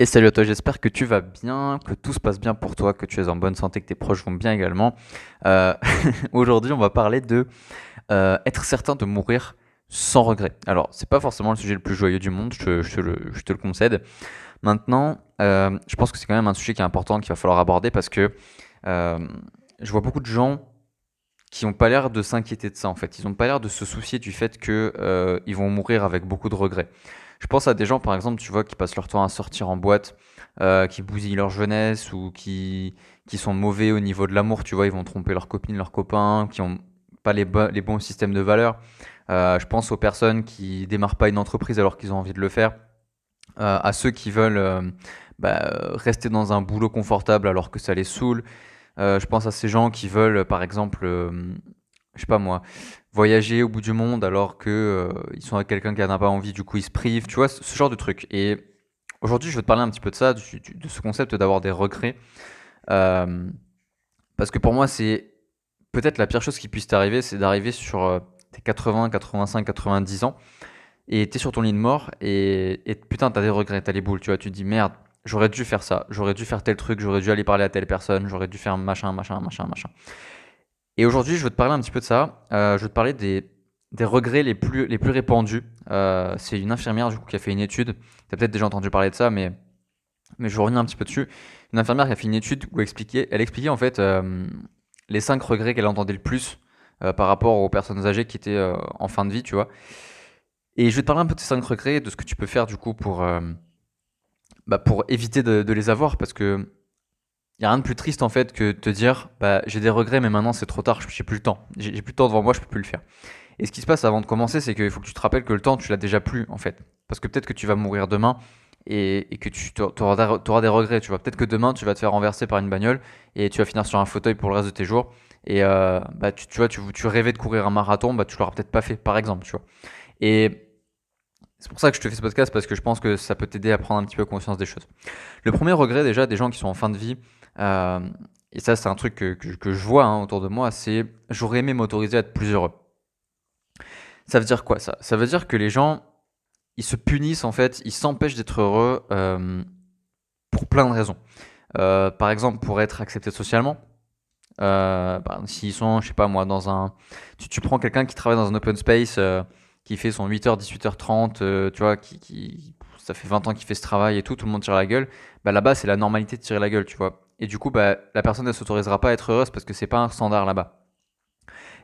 Et salut à toi, j'espère que tu vas bien, que tout se passe bien pour toi, que tu es en bonne santé, que tes proches vont bien également. Euh, Aujourd'hui, on va parler de euh, être certain de mourir sans regret. Alors, c'est pas forcément le sujet le plus joyeux du monde, je te, le, concède. Maintenant, euh, je pense que c'est quand même un sujet qui est important, qu'il va falloir aborder parce que je vois beaucoup de gens qui n'ont pas l'air de s'inquiéter de ça en fait. Ils n'ont pas l'air de se soucier du fait qu'ils ils vont mourir avec beaucoup de regrets. Je pense à des gens, par exemple, tu vois, qui passent leur temps à sortir en boîte, euh, qui bousillent leur jeunesse ou qui, qui sont mauvais au niveau de l'amour, tu vois, ils vont tromper leurs copines, leurs copains, qui ont pas les, les bons systèmes de valeurs. Euh, je pense aux personnes qui démarrent pas une entreprise alors qu'ils ont envie de le faire, Euh, à ceux qui veulent bah, rester dans un boulot confortable alors que ça les saoule. Je pense à ces gens qui veulent, par exemple, je sais pas moi, voyager au bout du monde alors que euh, sont avec quelqu'un qui en a pas envie, du coup ils se privent, tu vois, ce, genre de truc. Et aujourd'hui, je veux te parler un petit peu de ça, de ce concept d'avoir des regrets. Euh, parce que pour moi, c'est peut-être la pire chose qui puisse t'arriver, c'est d'arriver sur euh, tes 80, 85, 90 ans et t'es sur ton lit de mort et, et putain, t'as des regrets, t'as les boules, tu vois, tu te dis merde, j'aurais dû faire ça, j'aurais dû faire tel truc, j'aurais dû aller parler à telle personne, j'aurais dû faire machin, machin, machin, machin. Et aujourd'hui, je veux te parler un petit peu de ça. Euh, je veux te parler des, des regrets les plus, les plus répandus. Euh, c'est une infirmière du coup qui a fait une étude. Tu as peut-être déjà entendu parler de ça, mais, mais je revenir un petit peu dessus. Une infirmière qui a fait une étude où expliquait, elle expliquait en fait euh, les cinq regrets qu'elle entendait le plus par rapport aux personnes âgées qui étaient en fin de vie, tu vois. Et je vais te parler un peu de ces cinq regrets, et de ce que tu peux faire du coup pour, bah, pour éviter de, de les avoir, parce que il y a rien de plus triste en fait que de te dire bah j'ai des regrets mais maintenant c'est trop tard, j'ai plus le temps. J'ai plus le temps devant moi, je peux plus le faire. Et ce qui se passe avant de commencer, c'est qu'il faut que tu te rappelles que le temps, tu l'as déjà plus en fait. Parce que peut-être que tu vas mourir demain et, que tu auras, des regrets, tu vois. Peut-être que demain, tu vas te faire renverser par une bagnole et tu vas finir sur un fauteuil pour le reste de tes jours. Et euh, bah, tu, tu vois, tu rêvais de courir un marathon, bah, tu l'auras peut-être pas fait, par exemple, tu vois. Et c'est pour ça que je te fais ce podcast, parce que je pense que ça peut t'aider à prendre un petit peu conscience des choses. Le premier regret, déjà, des gens qui sont en fin de vie, euh, et ça, c'est un truc que, que- je vois hein, autour de moi, c'est j'aurais aimé m'autoriser à être plus heureux. Ça veut dire quoi ça? Ça veut dire que les gens, ils se punissent en fait, ils s'empêchent d'être heureux euh, pour plein de raisons. Euh, par exemple, pour être accepté socialement. Euh, S'ils sont, je sais pas moi, dans un. Tu, prends quelqu'un qui travaille dans un open space, qui fait son 8h, 18h30, euh, tu vois, qui- ça fait 20 ans qu'il fait ce travail et tout, tout le monde tire la gueule. Bah là-bas, c'est la normalité de tirer la gueule, tu vois. Et du coup, bah, la personne ne s'autorisera pas à être heureuse parce que c'est pas un standard là-bas.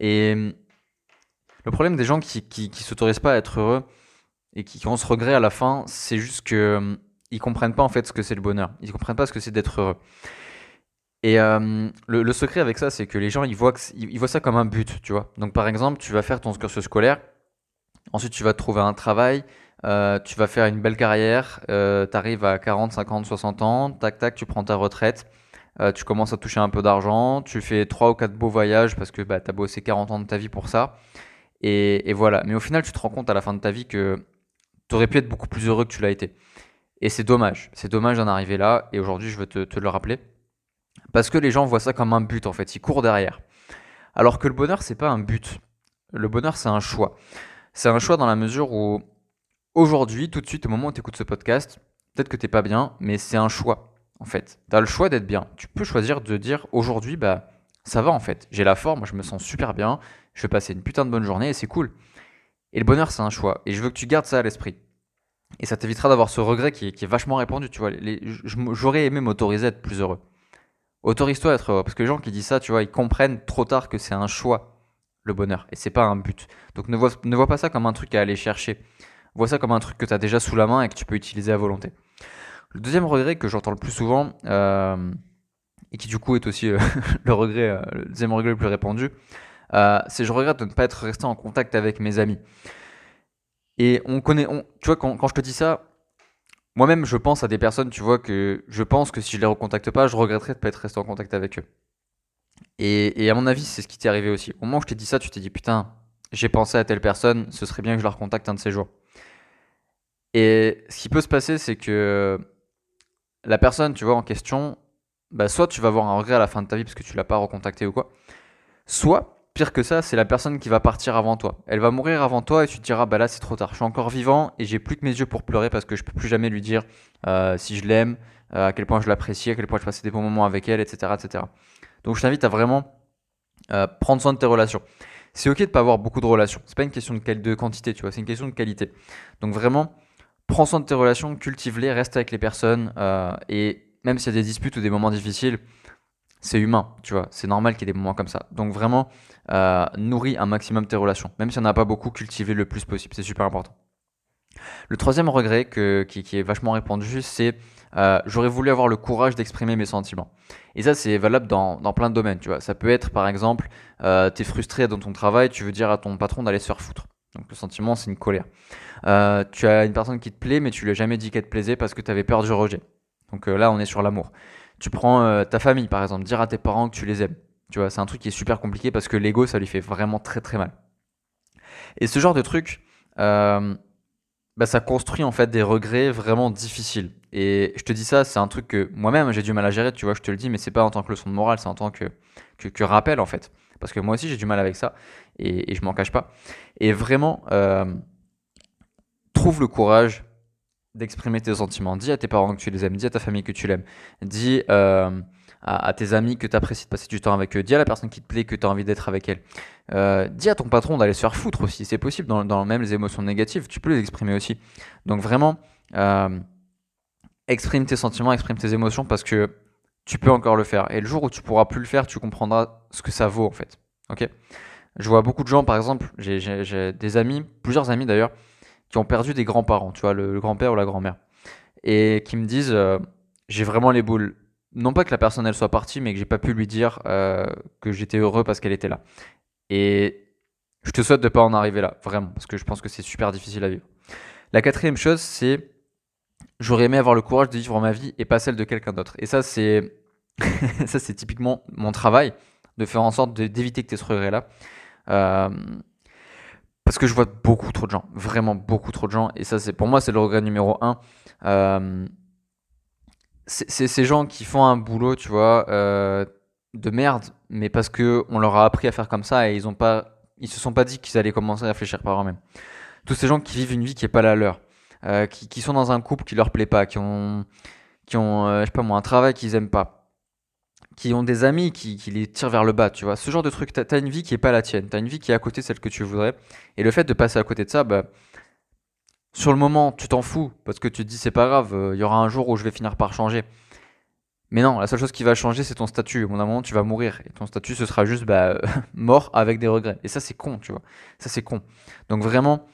Et hum, le problème des gens qui, qui, s'autorisent pas à être heureux et qui, qui ont ce regret à la fin, c'est juste que hum, ils comprennent pas en fait ce que c'est le bonheur. Ils comprennent pas ce que c'est d'être heureux. Et euh, le, secret avec ça, c'est que les gens, ils voient, ils voient ça comme un but, tu vois. Donc par exemple, tu vas faire ton cursus scolaire, ensuite tu vas trouver un travail, euh, tu vas faire une belle carrière, tu arrives à 40, 50, 60 ans, tac tac, tu prends ta retraite, euh, tu commences à toucher un peu d'argent, tu fais 3 ou 4 beaux voyages parce que bah, tu as bossé 40 ans de ta vie pour ça, et, et voilà. Mais au final, tu te rends compte à la fin de ta vie que tu aurais pu être beaucoup plus heureux que tu l'as été. Et c'est dommage, c'est dommage d'en arriver là, et aujourd'hui je veux te, te le rappeler. Parce que les gens voient ça comme un but en fait, ils courent derrière. Alors que le bonheur, c'est pas un but. Le bonheur, c'est un choix. C'est un choix dans la mesure où aujourd'hui, tout de suite, au moment où tu écoutes ce podcast, peut-être que t'es pas bien, mais c'est un choix en fait. Tu as le choix d'être bien. Tu peux choisir de dire aujourd'hui, bah ça va en fait. J'ai la forme, je me sens super bien, je vais passer une putain de bonne journée et c'est cool. Et le bonheur, c'est un choix. Et je veux que tu gardes ça à l'esprit. Et ça t'évitera d'avoir ce regret qui est, vachement répandu, tu vois. J'aurais aimé m'autoriser à être plus heureux. Autorise-toi à être heureux. Parce que les gens qui disent ça, tu vois, ils comprennent trop tard que c'est un choix, le bonheur. Et c'est pas un but. Donc ne vois pas ça comme un truc à aller chercher. Vois ça comme un truc que tu as déjà sous la main et que tu peux utiliser à volonté. Le deuxième regret que j'entends le plus souvent, euh, et qui du coup est aussi euh, le regret, euh, le deuxième regret le plus répandu, c'est je regrette de ne pas être resté en contact avec mes amis. Et on connaît, on, tu vois, quand, quand je te dis ça, moi-même je pense à des personnes, tu vois, que je pense que si je les recontacte pas, je regretterais de pas être resté en contact avec eux. Et, et à mon avis, c'est ce qui t'est arrivé aussi. Au moment où je t'ai dit ça, tu t'es dit, putain, j'ai pensé à telle personne, ce serait bien que je la recontacte un de ces jours. Et ce qui peut se passer, c'est que la personne, tu vois, en question, bah, soit tu vas avoir un regret à la fin de ta vie parce que tu l'as pas recontacté ou quoi, soit pire que ça, c'est la personne qui va partir avant toi. Elle va mourir avant toi et tu te diras, bah là c'est trop tard, je suis encore vivant et j'ai plus que mes yeux pour pleurer parce que je peux plus jamais lui dire euh, si je l'aime, euh, à quel point je l'apprécie, à quel point je passais des bons moments avec elle, etc. etc. Donc je t'invite à vraiment euh, prendre soin de tes relations. C'est ok de pas avoir beaucoup de relations, c'est pas une question de, de quantité, tu vois, c'est une question de qualité. Donc vraiment, prends soin de tes relations, cultive-les, reste avec les personnes et même s'il y a des disputes ou des moments difficiles, c'est humain, tu vois, c'est normal qu'il y ait des moments comme ça. Donc vraiment, euh, nourris un maximum tes relations. Même si on n'a pas beaucoup, cultivé le plus possible, c'est super important. Le troisième regret qui, est vachement répandu, c'est euh, j'aurais voulu avoir le courage d'exprimer mes sentiments. Et ça, c'est valable dans, plein de domaines, tu vois. Ça peut être, par exemple, euh, tu es frustré dans ton travail, tu veux dire à ton patron d'aller se faire foutre. Le sentiment, c'est une colère. Euh, tu as une personne qui te plaît, mais tu lui as jamais dit qu'elle te plaisait parce que tu avais peur du rejet. Donc là, on est sur l'amour. Tu prends euh, ta famille, par exemple, dire à tes parents que tu les aimes. Tu vois, c'est un truc qui est super compliqué parce que l'ego, ça lui fait vraiment très très mal. Et ce genre de truc, euh, bah, ça construit en fait des regrets vraiment difficiles. Et je te dis ça, c'est un truc que moi-même j'ai du mal à gérer, tu vois, je te le dis, mais c'est pas en tant que leçon de morale, c'est en tant que, que, rappel en fait. Parce que moi aussi j'ai du mal avec ça et, et je m'en cache pas. Et vraiment, euh, trouve le courage d'exprimer tes sentiments. Dis à tes parents que tu les aimes, dis à ta famille que tu l'aimes, dis euh, à, tes amis que tu apprécies de passer du temps avec eux, dis à la personne qui te plaît que tu as envie d'être avec elle. Euh, dis à ton patron d'aller se faire foutre aussi, c'est possible, dans, même les émotions négatives, tu peux les exprimer aussi. Donc vraiment, exprime tes sentiments, exprime tes émotions parce que tu peux encore le faire. Et le jour où tu pourras plus le faire, tu comprendras ce que ça vaut en fait. Ok? Je vois beaucoup de gens, par exemple, j'ai des amis, plusieurs amis d'ailleurs, qui ont perdu des grands-parents, tu vois, le, grand-père ou la grand-mère, et qui me disent euh, j'ai vraiment les boules. Non pas que la personne elle soit partie, mais que j'ai pas pu lui dire euh, que j'étais heureux parce qu'elle était là. Et je te souhaite de pas en arriver là, vraiment, parce que je pense que c'est super difficile à vivre. La quatrième chose, c'est j'aurais aimé avoir le courage de vivre ma vie et pas celle de quelqu'un d'autre. Et ça, c'est ça, c'est typiquement mon travail, de faire en sorte d'éviter que tu aies ce regret-là. Euh, parce que je vois beaucoup trop de gens, vraiment beaucoup trop de gens, et ça c'est pour moi c'est le regret numéro un. Euh, c'est ces gens qui font un boulot, tu vois, euh, de merde, mais parce que on leur a appris à faire comme ça et ils ont pas, ils se sont pas dit qu'ils allaient commencer à réfléchir par eux-mêmes. Tous ces gens qui vivent une vie qui est pas la leur, euh, qui, sont dans un couple qui leur plaît pas, qui ont, qui ont, je sais pas moi, un travail qu'ils aiment pas, qui ont des amis qui, les tirent vers le bas, tu vois. Ce genre de truc, t'as as une vie qui est pas la tienne, t'as une vie qui est à côté de celle que tu voudrais. Et le fait de passer à côté de ça, bah, sur le moment, tu t'en fous, parce que tu te dis c'est pas grave, il y aura un jour où je vais finir par changer. Mais non, la seule chose qui va changer, c'est ton statut. Au bout moment, tu vas mourir. Et ton statut, ce sera juste bah, mort avec des regrets. Et ça, c'est con, tu vois. Ça, c'est con. Donc vraiment,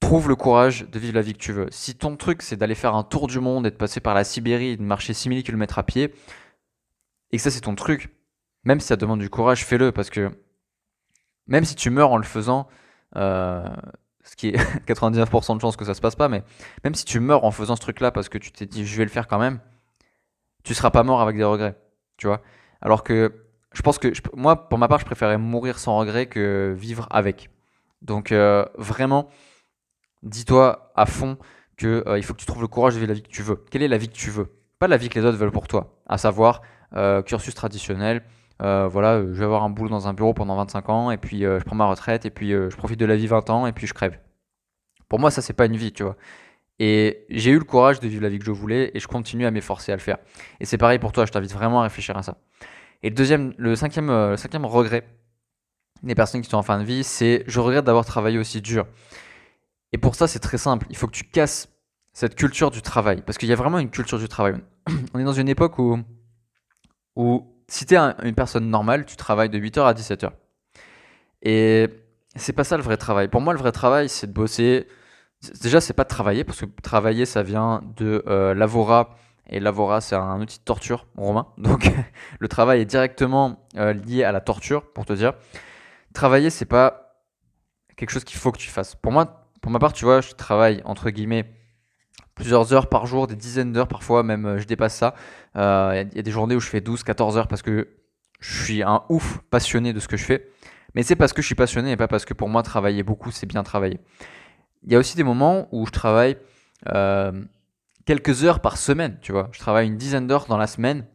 trouve le courage de vivre la vie que tu veux. Si ton truc, c'est d'aller faire un tour du monde et de passer par la Sibérie et de marcher 6000 km à pied, et que ça c'est ton truc, même si ça demande du courage, fais-le parce que même si tu meurs en le faisant, euh, ce qui est 99% de chances que ça se passe pas, mais même si tu meurs en faisant ce truc-là parce que tu t'es dit je vais le faire quand même, tu seras pas mort avec des regrets, tu vois. Alors que je pense que moi, pour ma part, je préférais mourir sans regret que vivre avec. Donc euh, vraiment, dis-toi à fond que euh, il faut que tu trouves le courage de vivre la vie que tu veux. Quelle est la vie que tu veux? Pas la vie que les autres veulent pour toi, à savoir euh, cursus traditionnel. Euh, voilà, je vais avoir un boulot dans un bureau pendant 25 ans, et puis je prends ma retraite, et puis je profite de la vie 20 ans, et puis je crève. Pour moi, ça, c'est pas une vie, tu vois. Et j'ai eu le courage de vivre la vie que je voulais, et je continue à m'efforcer à le faire. Et c'est pareil pour toi, je t'invite vraiment à réfléchir à ça. Et le deuxième, le cinquième, le cinquième regret des personnes qui sont en fin de vie, c'est je regrette d'avoir travaillé aussi dur. Et pour ça, c'est très simple. Il faut que tu casses cette culture du travail. Parce qu'il y a vraiment une culture du travail. On est dans une époque où où si tu es une personne normale, tu travailles de 8h à 17h. Et c'est pas ça le vrai travail. Pour moi, le vrai travail, c'est de bosser. Déjà, c'est pas de travailler, parce que travailler, ça vient de euh, l'avora. Et l'avora, c'est un outil de torture romain. Donc, le travail est directement euh, lié à la torture, pour te dire. Travailler, c'est pas quelque chose qu'il faut que tu fasses. Pour moi, pour ma part, tu vois, je travaille entre guillemets plusieurs heures par jour, des dizaines d'heures parfois, même euh, je dépasse ça. Il euh, y, a des journées où je fais 12, 14 heures parce que je suis un ouf passionné de ce que je fais. Mais c'est parce que je suis passionné et pas parce que pour moi travailler beaucoup c'est bien travailler. Il y a aussi des moments où je travaille euh, quelques heures par semaine, tu vois. Je travaille une dizaine d'heures dans la semaine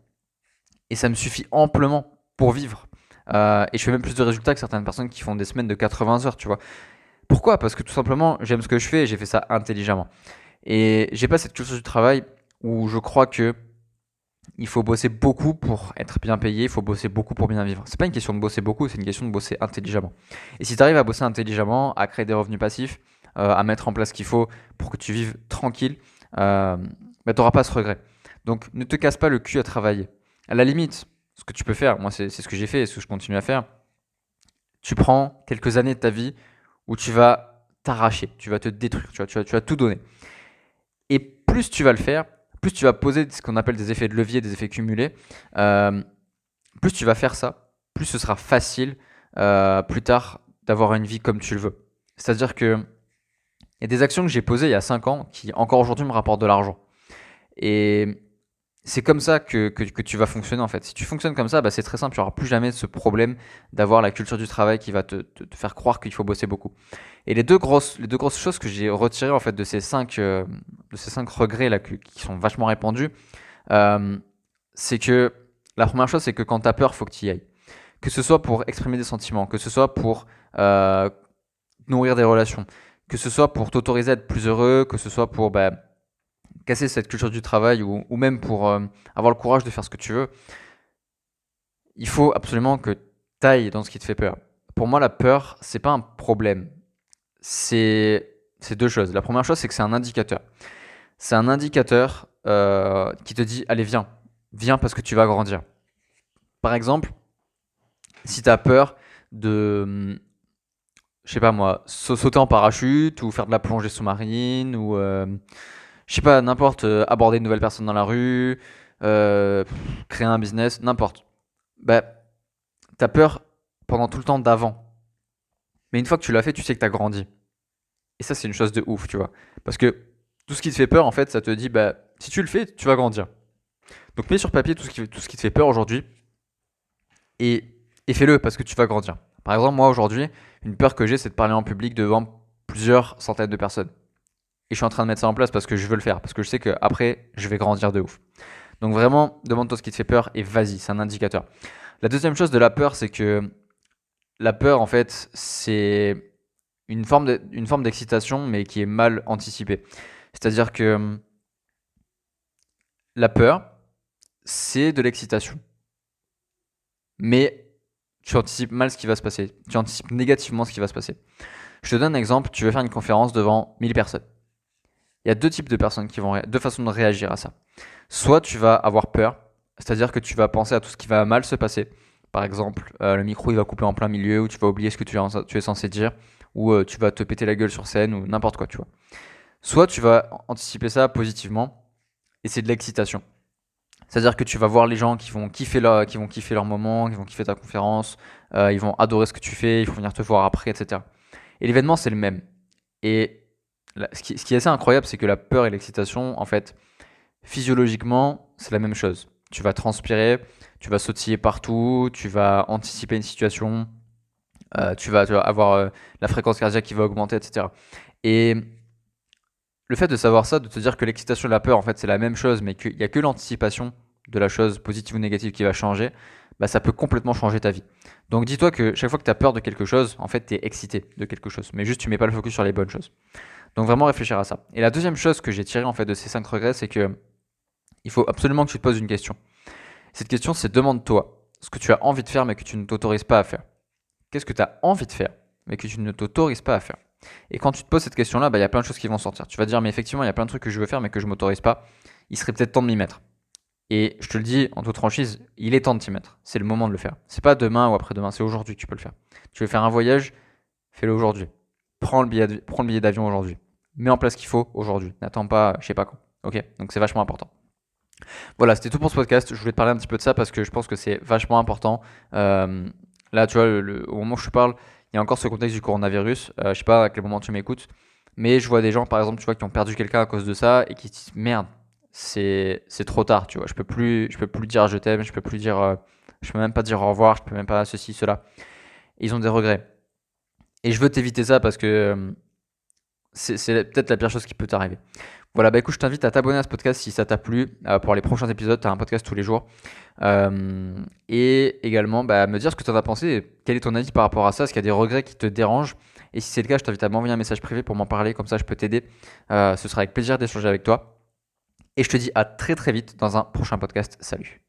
et ça me suffit amplement pour vivre. Et je fais même plus de résultats que certaines personnes qui font des semaines de 80 heures, tu vois. Pourquoi? Parce que tout simplement, j'aime ce que je fais et j'ai fait ça intelligemment. Et j'ai pas cette culture du travail où je crois que il faut bosser beaucoup pour être bien payé, il faut bosser beaucoup pour bien vivre. C'est pas une question de bosser beaucoup, c'est une question de bosser intelligemment. Et si tu arrives à bosser intelligemment, à créer des revenus passifs, euh, à mettre en place ce qu'il faut pour que tu vives tranquille, euh, bah, tu n'auras pas ce regret. Donc ne te casse pas le cul à travailler. À la limite, ce que tu peux faire, moi c'est ce que j'ai fait et ce que je continue à faire, tu prends quelques années de ta vie où tu vas t'arracher, tu vas te détruire, tu vas, tout donner. Et plus tu vas le faire, plus tu vas poser ce qu'on appelle des effets de levier, des effets cumulés, euh, plus tu vas faire ça, plus ce sera facile euh, plus tard d'avoir une vie comme tu le veux. C'est-à-dire que il y a des actions que j'ai posées il y a 5 ans qui encore aujourd'hui me rapportent de l'argent. Et c'est comme ça que, que, tu vas fonctionner en fait. Si tu fonctionnes comme ça, bah, c'est très simple, tu n'auras plus jamais ce problème d'avoir la culture du travail qui va te, te, faire croire qu'il faut bosser beaucoup. Et les deux grosses, les deux grosses choses que j'ai retirées en fait de ces cinq, euh, de ces cinq regrets là qui sont vachement répandus, euh, c'est que la première chose, c'est que quand tu as peur, faut que tu y ailles. Que ce soit pour exprimer des sentiments, que ce soit pour euh, nourrir des relations, que ce soit pour t'autoriser à être plus heureux, que ce soit pour bah, casser cette culture du travail ou, même pour euh, avoir le courage de faire ce que tu veux, il faut absolument que tu ailles dans ce qui te fait peur. Pour moi, la peur, c'est pas un problème. C'est deux choses. La première chose, c'est que c'est un indicateur. C'est un indicateur euh, qui te dit allez, viens. Viens parce que tu vas grandir. Par exemple, si tu as peur de, je sais pas moi, sauter en parachute ou faire de la plongée sous-marine ou. Euh, je sais pas, n'importe, euh, aborder une nouvelle personne dans la rue, euh, créer un business, n'importe. Bah, t'as peur pendant tout le temps d'avant. Mais une fois que tu l'as fait, tu sais que t'as grandi. Et ça, c'est une chose de ouf, tu vois. Parce que tout ce qui te fait peur, en fait, ça te dit, bah, si tu le fais, tu vas grandir. Donc mets sur papier tout ce qui, te fait peur aujourd'hui et, et fais-le parce que tu vas grandir. Par exemple, moi aujourd'hui, une peur que j'ai, c'est de parler en public devant plusieurs centaines de personnes. Et je suis en train de mettre ça en place parce que je veux le faire, parce que je sais qu'après, je vais grandir de ouf. Donc vraiment, demande-toi ce qui te fait peur et vas-y, c'est un indicateur. La deuxième chose de la peur, c'est que la peur, en fait, c'est une forme d'excitation, mais qui est mal anticipée. C'est-à-dire que la peur, c'est de l'excitation. Mais tu anticipes mal ce qui va se passer. Tu anticipes négativement ce qui va se passer. Je te donne un exemple, tu veux faire une conférence devant 1000 personnes il y a deux types de personnes qui vont, deux façons de réagir à ça. Soit tu vas avoir peur, c'est-à-dire que tu vas penser à tout ce qui va mal se passer. Par exemple, euh, le micro il va couper en plein milieu, ou tu vas oublier ce que tu es, censé dire, ou euh, tu vas te péter la gueule sur scène, ou n'importe quoi, tu vois. Soit tu vas anticiper ça positivement, et c'est de l'excitation. C'est-à-dire que tu vas voir les gens qui vont kiffer leur, qui vont kiffer leur moment, qui vont kiffer ta conférence, euh, ils vont adorer ce que tu fais, ils vont venir te voir après, etc. Et l'événement, c'est le même. Et ce qui, est assez incroyable, c'est que la peur et l'excitation, en fait, physiologiquement, c'est la même chose. Tu vas transpirer, tu vas sautiller partout, tu vas anticiper une situation, euh, tu, vas, avoir euh, la fréquence cardiaque qui va augmenter, etc. Et le fait de savoir ça, de te dire que l'excitation et la peur, en fait, c'est la même chose, mais qu'il n'y a que l'anticipation de la chose positive ou négative qui va changer, bah, ça peut complètement changer ta vie. Donc dis-toi que chaque fois que tu as peur de quelque chose, en fait, tu es excité de quelque chose, mais juste tu mets pas le focus sur les bonnes choses. Donc vraiment réfléchir à ça. Et la deuxième chose que j'ai tirée en fait de ces cinq regrets, c'est que il faut absolument que tu te poses une question. Cette question, c'est demande-toi ce que tu as envie de faire mais que tu ne t'autorises pas à faire. Qu'est-ce que tu as envie de faire mais que tu ne t'autorises pas à faire? Et quand tu te poses cette question-là, bah, il y a plein de choses qui vont sortir. Tu vas dire, mais effectivement, il y a plein de trucs que je veux faire mais que je ne m'autorise pas. Il serait peut-être temps de m'y mettre. Et je te le dis en toute franchise, il est temps de t'y mettre. C'est le moment de le faire. C'est pas demain ou après-demain, c'est aujourd'hui que tu peux le faire. Tu veux faire un voyage, fais-le aujourd'hui prends le billet, d'avion aujourd'hui. Mets en place ce qu'il faut aujourd'hui. N'attends pas, je sais pas quand. Ok Donc c'est vachement important. Voilà, c'était tout pour ce podcast. Je voulais te parler un petit peu de ça parce que je pense que c'est vachement important. Euh, là, tu vois, au moment où je te parle, il y a encore ce contexte du coronavirus. Euh, je sais pas à quel moment tu m'écoutes, mais je vois des gens, par exemple, tu vois, qui ont perdu quelqu'un à cause de ça et qui se disent merde, c'est trop tard, tu vois. Je peux plus, je peux plus dire je t'aime, je peux plus dire, euh, je peux même pas dire au revoir, je peux même pas ceci, cela. ils ont des regrets. Et je veux t'éviter ça parce que euh, c'est peut-être la pire chose qui peut t'arriver. Voilà, bah écoute, je t'invite à t'abonner à ce podcast si ça t'a plu. Euh, pour les prochains épisodes, tu un podcast tous les jours. Euh, et également, bah, me dire ce que tu en as pensé. Quel est ton avis par rapport à ça Est-ce qu'il y a des regrets qui te dérangent? Et si c'est le cas, je t'invite à m'envoyer un message privé pour m'en parler. Comme ça, je peux t'aider. Euh, ce sera avec plaisir d'échanger avec toi. Et je te dis à très très vite dans un prochain podcast. Salut